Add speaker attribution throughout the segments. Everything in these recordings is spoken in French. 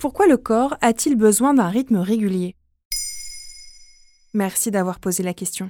Speaker 1: Pourquoi le corps a-t-il besoin d'un rythme régulier? Merci d'avoir posé la question.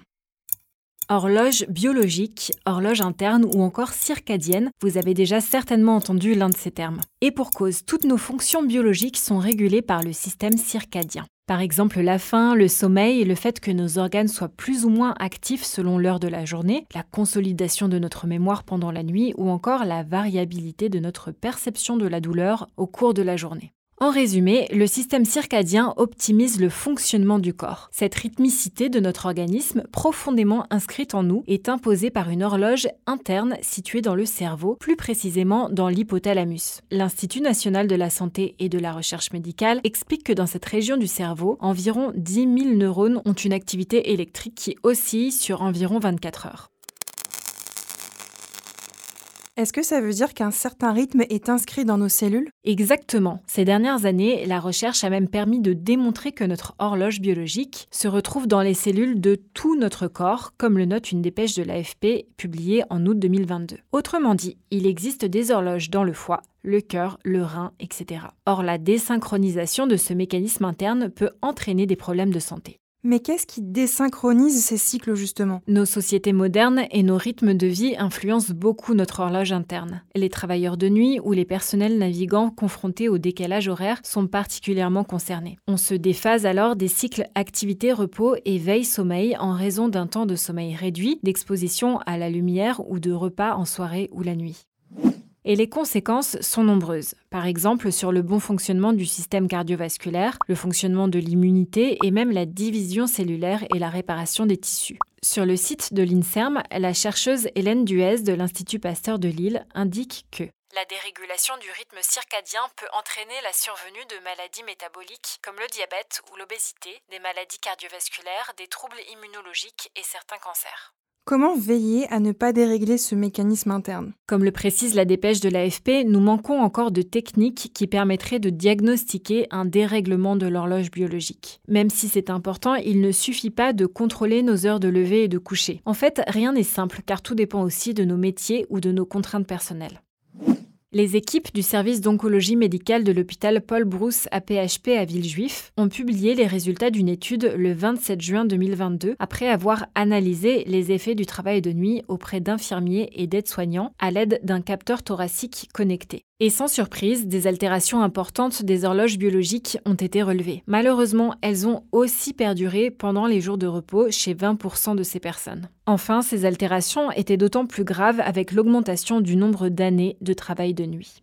Speaker 2: Horloge biologique, horloge interne ou encore circadienne, vous avez déjà certainement entendu l'un de ces termes. Et pour cause, toutes nos fonctions biologiques sont régulées par le système circadien. Par exemple la faim, le sommeil, le fait que nos organes soient plus ou moins actifs selon l'heure de la journée, la consolidation de notre mémoire pendant la nuit ou encore la variabilité de notre perception de la douleur au cours de la journée. En résumé, le système circadien optimise le fonctionnement du corps. Cette rythmicité de notre organisme, profondément inscrite en nous, est imposée par une horloge interne située dans le cerveau, plus précisément dans l'hypothalamus. L'Institut national de la santé et de la recherche médicale explique que dans cette région du cerveau, environ 10 000 neurones ont une activité électrique qui oscille sur environ 24 heures.
Speaker 1: Est-ce que ça veut dire qu'un certain rythme est inscrit dans nos cellules?
Speaker 2: Exactement. Ces dernières années, la recherche a même permis de démontrer que notre horloge biologique se retrouve dans les cellules de tout notre corps, comme le note une dépêche de l'AFP publiée en août 2022. Autrement dit, il existe des horloges dans le foie, le cœur, le rein, etc. Or, la désynchronisation de ce mécanisme interne peut entraîner des problèmes de santé.
Speaker 1: Mais qu'est-ce qui désynchronise ces cycles justement?
Speaker 2: Nos sociétés modernes et nos rythmes de vie influencent beaucoup notre horloge interne. Les travailleurs de nuit ou les personnels navigants confrontés au décalage horaire sont particulièrement concernés. On se déphase alors des cycles activité-repos et veille-sommeil en raison d'un temps de sommeil réduit, d'exposition à la lumière ou de repas en soirée ou la nuit. Et les conséquences sont nombreuses, par exemple sur le bon fonctionnement du système cardiovasculaire, le fonctionnement de l'immunité et même la division cellulaire et la réparation des tissus. Sur le site de l'INSERM, la chercheuse Hélène Duez de l'Institut Pasteur de Lille indique que
Speaker 3: la dérégulation du rythme circadien peut entraîner la survenue de maladies métaboliques comme le diabète ou l'obésité, des maladies cardiovasculaires, des troubles immunologiques et certains cancers.
Speaker 1: Comment veiller à ne pas dérégler ce mécanisme interne?
Speaker 2: Comme le précise la dépêche de l'AFP, nous manquons encore de techniques qui permettraient de diagnostiquer un dérèglement de l'horloge biologique. Même si c'est important, il ne suffit pas de contrôler nos heures de lever et de coucher. En fait, rien n'est simple car tout dépend aussi de nos métiers ou de nos contraintes personnelles. Les équipes du service d'oncologie médicale de l'hôpital Paul Brousse à PHP à Villejuif ont publié les résultats d'une étude le 27 juin 2022 après avoir analysé les effets du travail de nuit auprès d'infirmiers et d'aides-soignants à l'aide d'un capteur thoracique connecté. Et sans surprise, des altérations importantes des horloges biologiques ont été relevées. Malheureusement, elles ont aussi perduré pendant les jours de repos chez 20% de ces personnes. Enfin, ces altérations étaient d'autant plus graves avec l'augmentation du nombre d'années de travail de nuit.